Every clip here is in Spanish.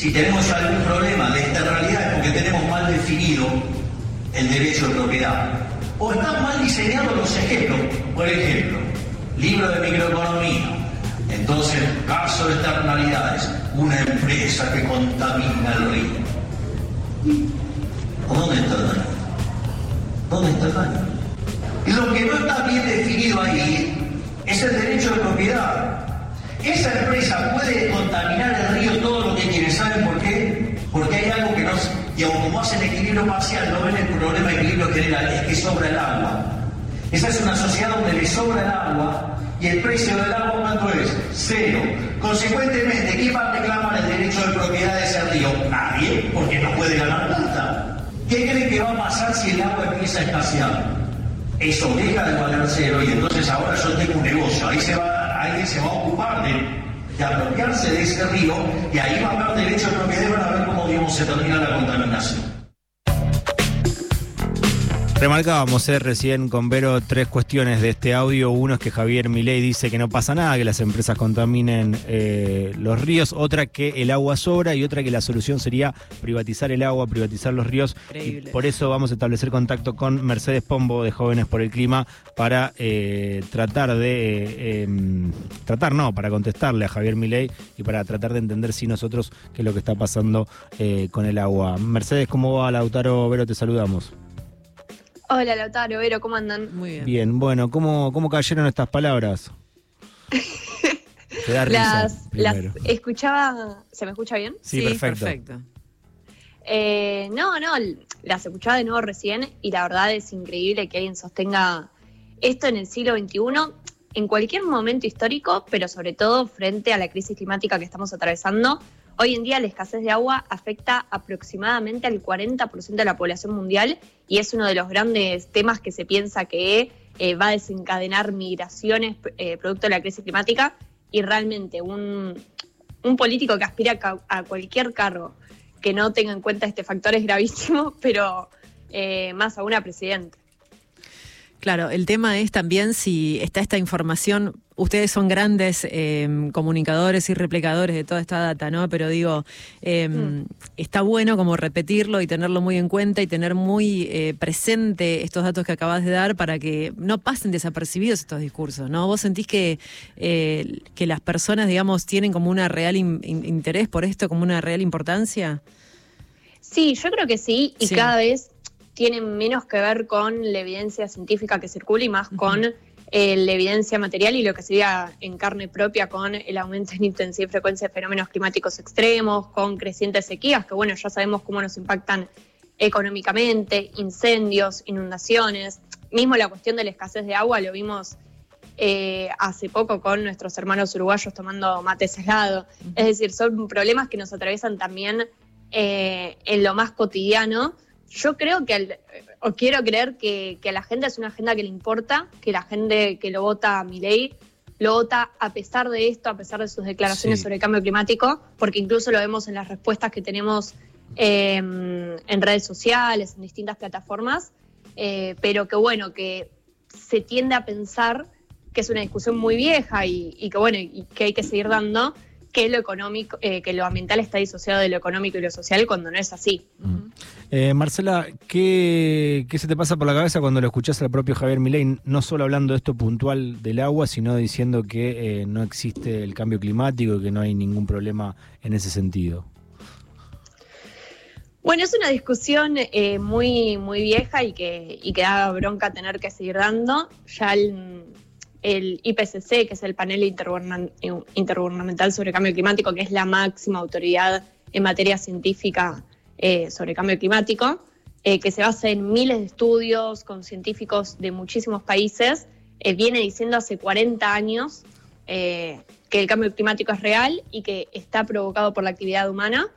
si tenemos algún problema de esta realidad es porque tenemos mal definido el derecho de propiedad. O están mal diseñados los ejemplos. Por ejemplo, libro de microeconomía. Entonces, caso de externalidades, una empresa que contamina el río. ¿Dónde está el daño? ¿Dónde está el daño? Lo que no está bien definido ahí es el derecho de propiedad. Esa empresa puede contaminar el río todo lo que quiere. ¿Saben por qué? Porque hay algo que no... Y como hacen equilibrio parcial, no ven el problema de equilibrio general, es que sobra el agua. Esa es una sociedad donde le sobra el agua y el precio del agua, ¿cuánto es? Cero. Consecuentemente, ¿quién va a reclamar el derecho de propiedad de ese río? Nadie, porque no puede ganar plata. ¿Qué creen que va a pasar si el agua empieza a escasear? Eso deja de valer cero y entonces ahora yo tengo un negocio. Ahí se va, alguien se va a ocupar de, de apropiarse de ese río y ahí va a haber derecho de propiedad y van a ver cómo digamos, se termina la contaminación. Remarcábamos eh, recién con Vero tres cuestiones de este audio. Uno es que Javier Milei dice que no pasa nada, que las empresas contaminen eh, los ríos. Otra que el agua sobra y otra que la solución sería privatizar el agua, privatizar los ríos. Y por eso vamos a establecer contacto con Mercedes Pombo de Jóvenes por el Clima para eh, tratar de... em, tratar no, para contestarle a Javier Milei y para tratar de entender si nosotros qué es lo que está pasando eh, con el agua. Mercedes, ¿cómo va Lautaro? Vero, te saludamos. Hola Lautaro, Vero, ¿cómo andan? Muy bien. Bien, bueno, ¿cómo, cómo cayeron estas palabras? Te da risa, Las, las escuchaba, ¿se me escucha bien? Sí, perfecto. Eh, no, no, las escuchaba de nuevo recién y la verdad es increíble que alguien sostenga esto en el siglo XXI, en cualquier momento histórico, pero sobre todo frente a la crisis climática que estamos atravesando. Hoy en día la escasez de agua afecta aproximadamente al 40% de la población mundial y es uno de los grandes temas que se piensa que eh, va a desencadenar migraciones eh, producto de la crisis climática y realmente un, político que aspira a cualquier cargo que no tenga en cuenta este factor es gravísimo, pero eh, más aún a presidente. Claro, el tema es también si está esta información, ustedes son grandes eh, comunicadores y replicadores de toda esta data, ¿no? Pero digo, eh, Mm. está bueno como repetirlo y tenerlo muy en cuenta y tener muy eh, presente estos datos que acabas de dar para que no pasen desapercibidos estos discursos, ¿no? ¿Vos sentís que, eh, que las personas, digamos, tienen como una real in- in- interés por esto, como una real importancia? Sí, yo creo que sí, y Sí. cada vez tienen menos que ver con la evidencia científica que circula y más con eh, la evidencia material y lo que se en carne propia con el aumento en intensidad y frecuencia de fenómenos climáticos extremos, con crecientes sequías, que bueno, ya sabemos cómo nos impactan económicamente, incendios, inundaciones, mismo la cuestión de la escasez de agua, lo vimos eh, hace poco con nuestros hermanos uruguayos tomando mate salado. Es decir, son problemas que nos atraviesan también eh, en lo más cotidiano. Yo creo que, al- o quiero creer que, que a la gente es una agenda que le importa, que la gente que lo vota a mi ley lo vota a pesar de esto, a pesar de sus declaraciones Sí. sobre el cambio climático, porque incluso lo vemos en las respuestas que tenemos eh, en redes sociales, en distintas plataformas, eh, pero que bueno, que se tiende a pensar que es una discusión muy vieja y, y que bueno, y que hay que seguir dando, que lo económico, eh, que lo ambiental está disociado de lo económico y lo social cuando no es así. Eh, Marcela, ¿qué, qué se te pasa por la cabeza cuando lo escuchás al propio Javier Milei, no solo hablando de esto puntual del agua, sino diciendo que eh, no existe el cambio climático y que no hay ningún problema en ese sentido? Bueno, es una discusión eh, muy, muy vieja y que, y que da bronca tener que seguir dando. Ya el, el IPCC, que es el panel intergubernamental sobre cambio climático, que es la máxima autoridad en materia científica eh, sobre cambio climático, eh, que se basa en miles de estudios con científicos de muchísimos países, eh, viene diciendo hace 40 años eh, que el cambio climático es real y que está provocado por la actividad humana.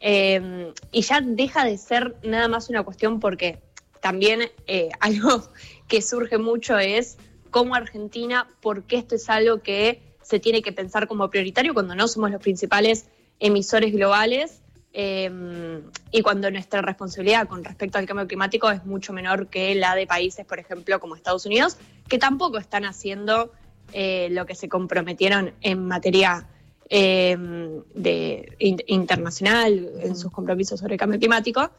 Y ya deja de ser nada más una cuestión porque también algo que surge mucho es cómo Argentina, por qué esto es algo que se tiene que pensar como prioritario cuando no somos los principales emisores globales eh, y cuando nuestra responsabilidad con respecto al cambio climático es mucho menor que la de países, por ejemplo, como Estados Unidos, que tampoco están haciendo eh, lo que se comprometieron en materia eh, de, internacional en sus compromisos sobre el cambio climático.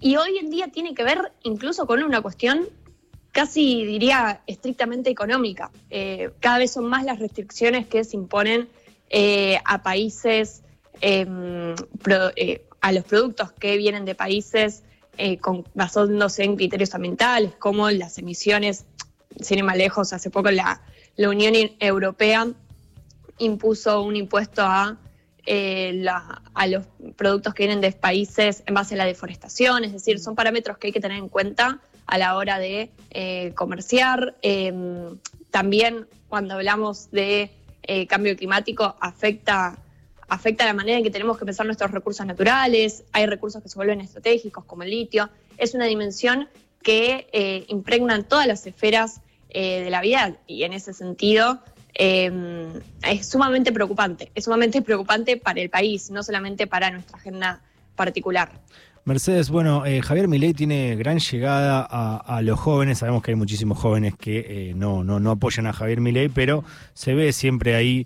Y hoy en día tiene que ver incluso con una cuestión casi diría estrictamente económica. Eh, cada vez son más las restricciones que se imponen eh, a países, em, a los productos que vienen de países con, basándose en criterios ambientales, como las emisiones, sin ir más lejos, hace poco la, la Unión Europea impuso un impuesto a, eh, a los productos que vienen de países en base a la deforestación, es decir, son parámetros que hay que tener en cuenta a la hora de eh, comerciar. Em, también cuando hablamos de eh, cambio climático afecta, afecta la manera en que tenemos que pensar nuestros recursos naturales, hay recursos que se vuelven estratégicos como el litio, es una dimensión que impregna todas las esferas de la vida y en ese sentido eh, es sumamente preocupante, es sumamente preocupante para el país, no solamente para nuestra agenda particular. Mercedes, bueno, eh, Javier Milei tiene gran llegada a, los jóvenes. Sabemos que hay muchísimos jóvenes que eh, no, no, no, apoyan a Javier Milei, pero se ve siempre ahí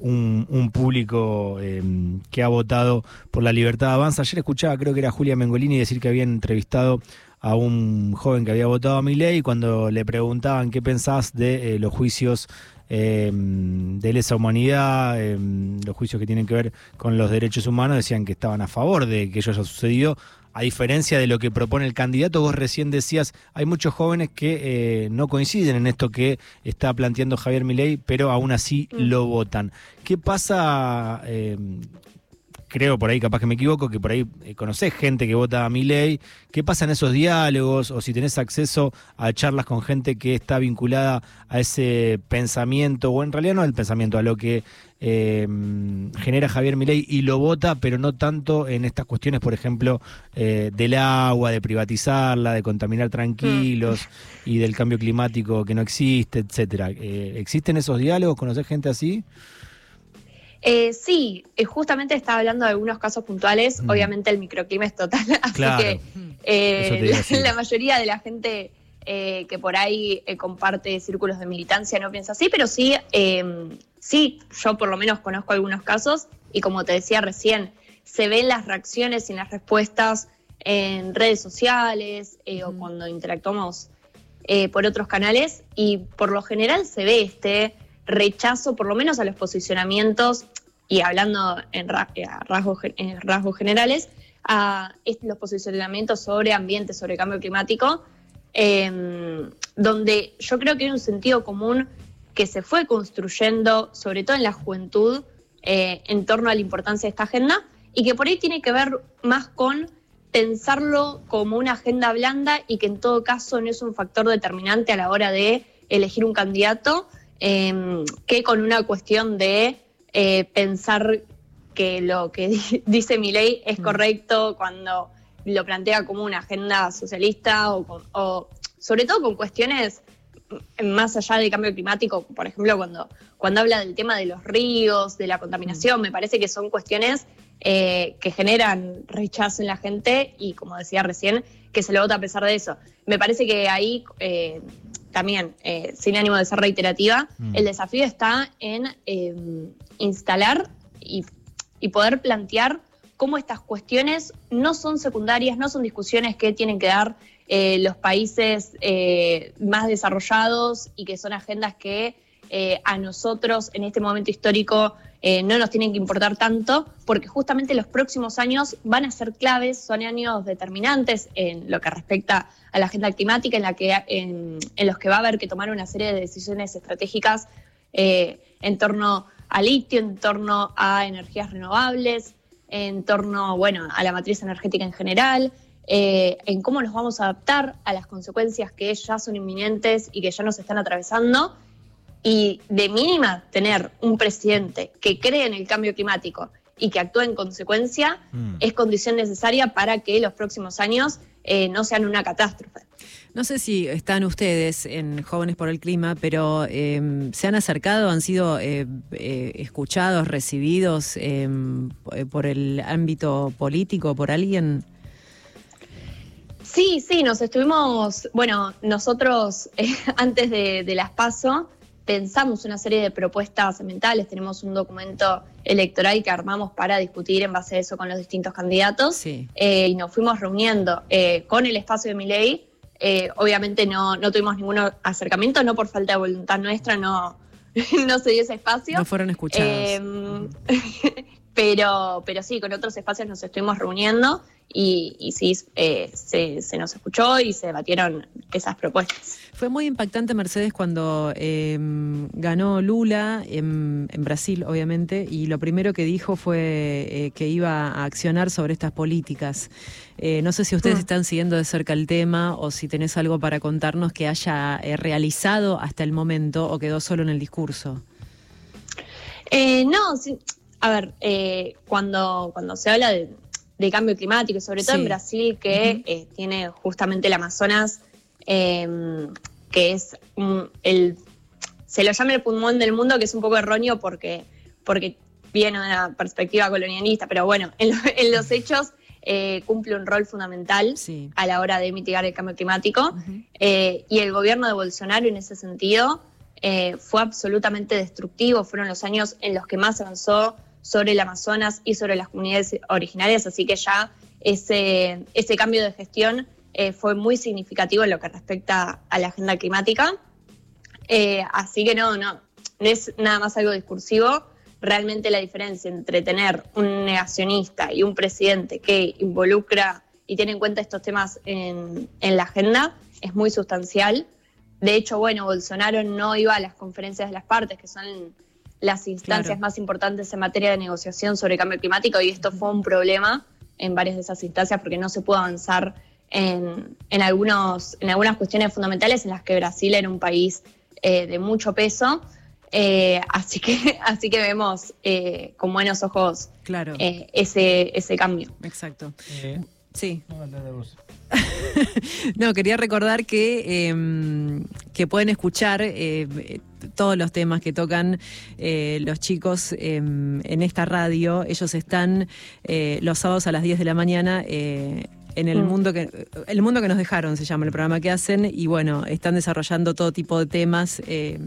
un, un, público que ha votado por la libertad avanza. Ayer escuchaba, creo que era Julia Mengolini, decir que habían entrevistado a un joven que había votado a Milei cuando le preguntaban qué pensás de los juicios eh, de lesa humanidad, em, los juicios que tienen que ver con los derechos humanos, decían que estaban a favor de que ello haya sucedido. A diferencia de lo que propone el candidato, vos recién decías, hay muchos jóvenes que eh, no coinciden en esto que está planteando Javier Milei, pero aún así mm. lo votan. ¿Qué pasa creo por ahí, capaz que me equivoco, que por ahí eh, conocés gente que vota a mi ley. ¿Qué pasa en esos diálogos? O si tenés acceso a charlas con gente que está vinculada a ese pensamiento, o en realidad no al pensamiento, a lo que em, genera Javier Milei y lo vota, pero no tanto en estas cuestiones, por ejemplo, eh, del agua, de privatizarla, de contaminar tranquilos y del cambio climático que no existe, etcétera. Eh, ¿Existen esos diálogos? ¿Conocés gente así? Eh, sí, eh, justamente estaba hablando de algunos casos puntuales. Mm. Obviamente el microclima es total, así que eh, la, mayoría de la gente que por ahí comparte círculos de militancia no piensa así, pero sí, em, sí, yo por lo menos conozco algunos casos y como te decía recién, se ven las reacciones y las respuestas en redes sociales o cuando interactuamos por otros canales y por lo general se ve este rechazo, por lo menos a los posicionamientos, y hablando en, rasgos, rasgos generales, a los posicionamientos sobre ambiente, sobre cambio climático, em, donde yo creo que hay un sentido común que se fue construyendo, sobre todo en la juventud, eh, en torno a la importancia de esta agenda, y que por ahí tiene que ver más con pensarlo como una agenda blanda y que en todo caso no es un factor determinante a la hora de elegir un candidato, Em, que con una cuestión de eh, pensar que lo que dice mi ley es mm. correcto cuando lo plantea como una agenda socialista o, sobre todo con cuestiones más allá del cambio climático, por ejemplo, cuando, cuando habla del tema de los ríos, de la contaminación, mm. me parece que son cuestiones eh, que generan rechazo en la gente y, como decía recién, que se lo vota a pesar de eso. Me parece que ahí eh, también, eh, sin ánimo de ser reiterativa, mm. el desafío está en em, instalar y, poder plantear cómo estas cuestiones no son secundarias, no son discusiones que tienen que dar eh, los países eh, más desarrollados y que son agendas que a nosotros en este momento histórico eh, no nos tienen que importar tanto, porque justamente los próximos años van a ser claves, son años determinantes en lo que respecta a la agenda climática, en, la que, en, los que va a haber que tomar una serie de decisiones estratégicas eh, en torno a litio, en torno a energías renovables, en torno, bueno, a la matriz energética en general, eh, en cómo nos vamos a adaptar a las consecuencias que ya son inminentes y que ya nos están atravesando y de mínima tener un presidente que cree en el cambio climático y que actúe en consecuencia mm. es condición necesaria para que los próximos años eh, no sean una catástrofe. No sé si están ustedes en Jóvenes por el Clima, pero em, ¿se han acercado, han sido eh, eh, escuchados, recibidos em, por el ámbito político, por alguien? Sí, sí, nos estuvimos, bueno, nosotros antes de, de las PASO pensamos una serie de propuestas ambientales, tenemos un documento electoral que armamos para discutir en base a eso con los distintos candidatos Sí. eh, y nos fuimos reuniendo eh, con el espacio de mi ley. obviamente no, no tuvimos ningún acercamiento, no por falta de voluntad nuestra, no, no se dio ese espacio. No fueron escuchados. Pero, pero sí, con otros espacios nos estuvimos reuniendo y, y sí, eh, se, se nos escuchó y se debatieron esas propuestas. Fue muy impactante, Mercedes, cuando eh, ganó Lula en, en Brasil, obviamente, y lo primero que dijo fue eh, que iba a accionar sobre estas políticas. Eh, no sé si ustedes Mm. están siguiendo de cerca el tema o si tenés algo para contarnos que haya realizado hasta el momento o quedó solo en el discurso. Eh, no, sí, a ver, eh, cuando, cuando se habla de, de cambio climático, y sobre todo Sí. en Brasil, que eh, tiene justamente el Amazonas, eh, que es un- el. Se lo llama el pulmón del mundo, que es un poco erróneo porque, porque viene de una perspectiva colonialista, pero bueno, en, lo- en los hechos eh, cumple un rol fundamental Sí. a la hora de mitigar el cambio climático. Eh, y el gobierno de Bolsonaro en ese sentido eh, fue absolutamente destructivo. Fueron los años en los que más avanzó sobre el Amazonas y sobre las comunidades originarias, así que ya ese, ese cambio de gestión eh, fue muy significativo en lo que respecta a la agenda climática. Eh, así que no, no, no es nada más algo discursivo. Realmente la diferencia entre tener un negacionista y un presidente que involucra y tiene en cuenta estos temas en, en la agenda es muy sustancial. De hecho, bueno, Bolsonaro no iba a las conferencias de las partes, que son las instancias Claro. más importantes en materia de negociación sobre cambio climático, y esto fue un problema en varias de esas instancias porque no se pudo avanzar en, en algunos, en algunas cuestiones fundamentales en las que Brasil era un país eh, de mucho peso. Eh, así, que, así que vemos eh, con buenos ojos Claro, eh, ese, ese cambio. exacto. Eh, Sí. no. No, quería recordar que, eh, que pueden escuchar eh, todos los temas que tocan eh, los chicos eh, en esta radio. Ellos están eh, los sábados a las 10 de la mañana. eh, en el Mm. mundo que el mundo que nos dejaron se llama el programa que hacen y bueno están desarrollando todo tipo de temas eh,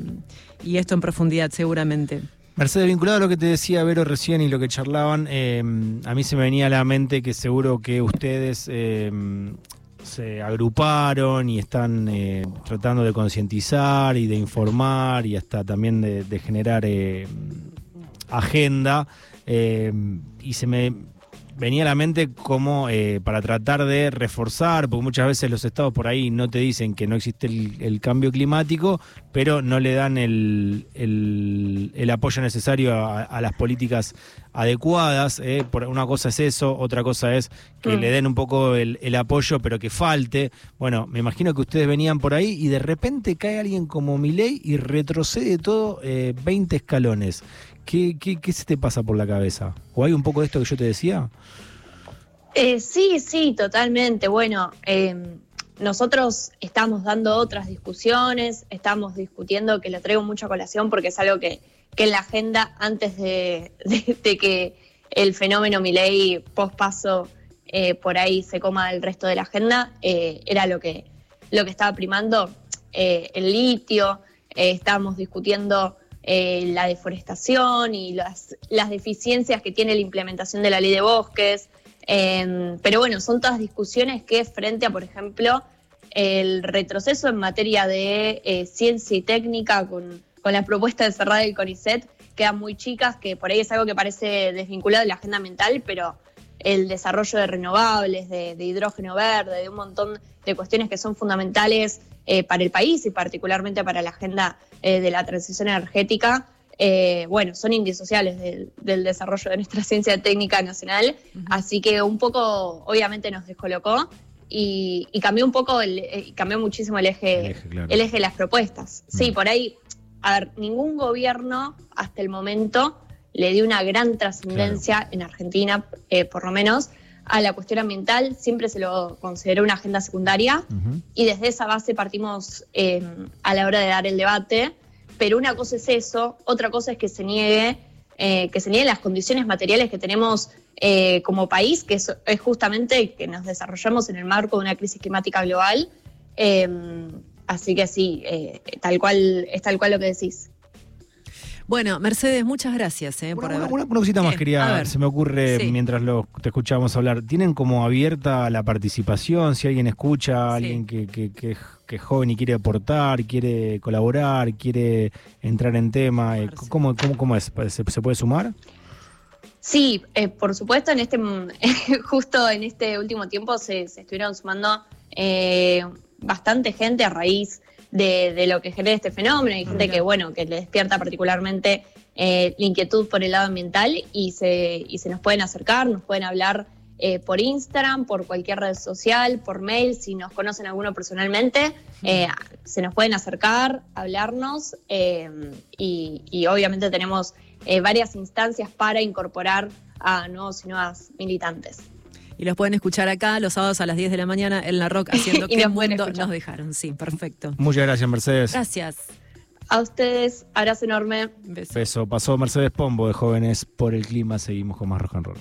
y esto en profundidad seguramente Mercedes, vinculado a lo que te decía Vero recién y lo que charlaban, eh, a mí se me venía a la mente que seguro que ustedes eh, se agruparon y están eh, tratando de concientizar y de informar y hasta también de, generar eh, agenda. y se me venía a la mente como eh, para tratar de reforzar, porque muchas veces los estados por ahí no te dicen que no existe el, cambio climático, pero no le dan el, el- apoyo necesario a las políticas adecuadas. eh. Por, una cosa es eso, otra cosa es que Mm. le den un poco el, el apoyo, pero que falte. Bueno, me imagino que ustedes venían por ahí y de repente cae alguien como Milei y retrocede todo eh, 20 escalones. ¿Qué, qué, ¿Qué se te pasa por la cabeza? ¿O hay un poco de esto que yo te decía? Eh, sí, sí, totalmente. Bueno, eh, nosotros estamos dando otras discusiones, estamos discutiendo, que lo traigo mucho a colación porque es algo que, que en la agenda, antes de, que el fenómeno Milei pospaso eh, por ahí se coma el resto de la agenda, eh, era lo que, lo que estaba primando, eh, el litio, eh, estábamos discutiendo la deforestación y las, las deficiencias que tiene la implementación de la ley de bosques. Eh, pero bueno, son todas discusiones que frente a, por ejemplo, el retroceso en materia de ciencia y técnica con, con la propuesta de cerrar el CONICET, quedan muy chicas, que por ahí es algo que parece desvinculado de la agenda ambiental, pero el desarrollo de renovables, de, de hidrógeno verde, de un montón de cuestiones que son fundamentales eh, para el país y particularmente para la agenda eh, de la transición energética, eh, bueno, son indisociables del, del desarrollo de nuestra ciencia técnica nacional, así que un poco, obviamente, nos descolocó y, y cambió un poco, el, eh, cambió muchísimo el eje, El eje, claro. el eje de las propuestas. Sí, por ahí, a ver, ningún gobierno hasta el momento le dio una gran trascendencia en Argentina, eh, por lo menos, a la cuestión ambiental, siempre se lo consideró una agenda secundaria y desde esa base partimos eh, a la hora de dar el debate. Pero una cosa es eso, otra cosa es que se niegue, eh, que se nieguen las condiciones materiales que tenemos como país, que es, es justamente que nos desarrollamos en el marco de una crisis climática global. Eh, así que sí, eh, tal cual, es tal cual lo que decís. Bueno, Mercedes, muchas gracias eh, por Una, haber- una- una cosita más ¿Qué? quería, se me ocurre Sí. mientras lo, te escuchábamos hablar. ¿Tienen como abierta la participación? Si alguien escucha, Sí. alguien que, que, que- que es joven y quiere aportar, quiere colaborar, quiere entrar en tema, eh. ¿cómo, cómo, cómo es? ¿Se, se puede sumar? Sí, eh, por supuesto, en este justo en este último tiempo se, se estuvieron sumando eh, bastante gente a raíz de, de lo que genera este fenómeno. Hay gente que, bueno, que le despierta particularmente eh, la inquietud por el lado ambiental y se, y se nos pueden acercar, nos pueden hablar eh, por Instagram, por cualquier red social, por mail, si nos conocen alguno personalmente, eh, se nos pueden acercar, hablarnos eh, y, y obviamente tenemos eh, varias instancias para incorporar a nuevos y nuevas militantes. Y los pueden escuchar acá los sábados a las 10 de la mañana en La Rock haciendo que mundo escuchar. nos dejaron. Sí, perfecto. Muchas gracias, Mercedes. Gracias. A ustedes, abrazo enorme. Besos. Beso. Pasó Mercedes Pombo de Jóvenes por el Clima. Seguimos con más rock and roll.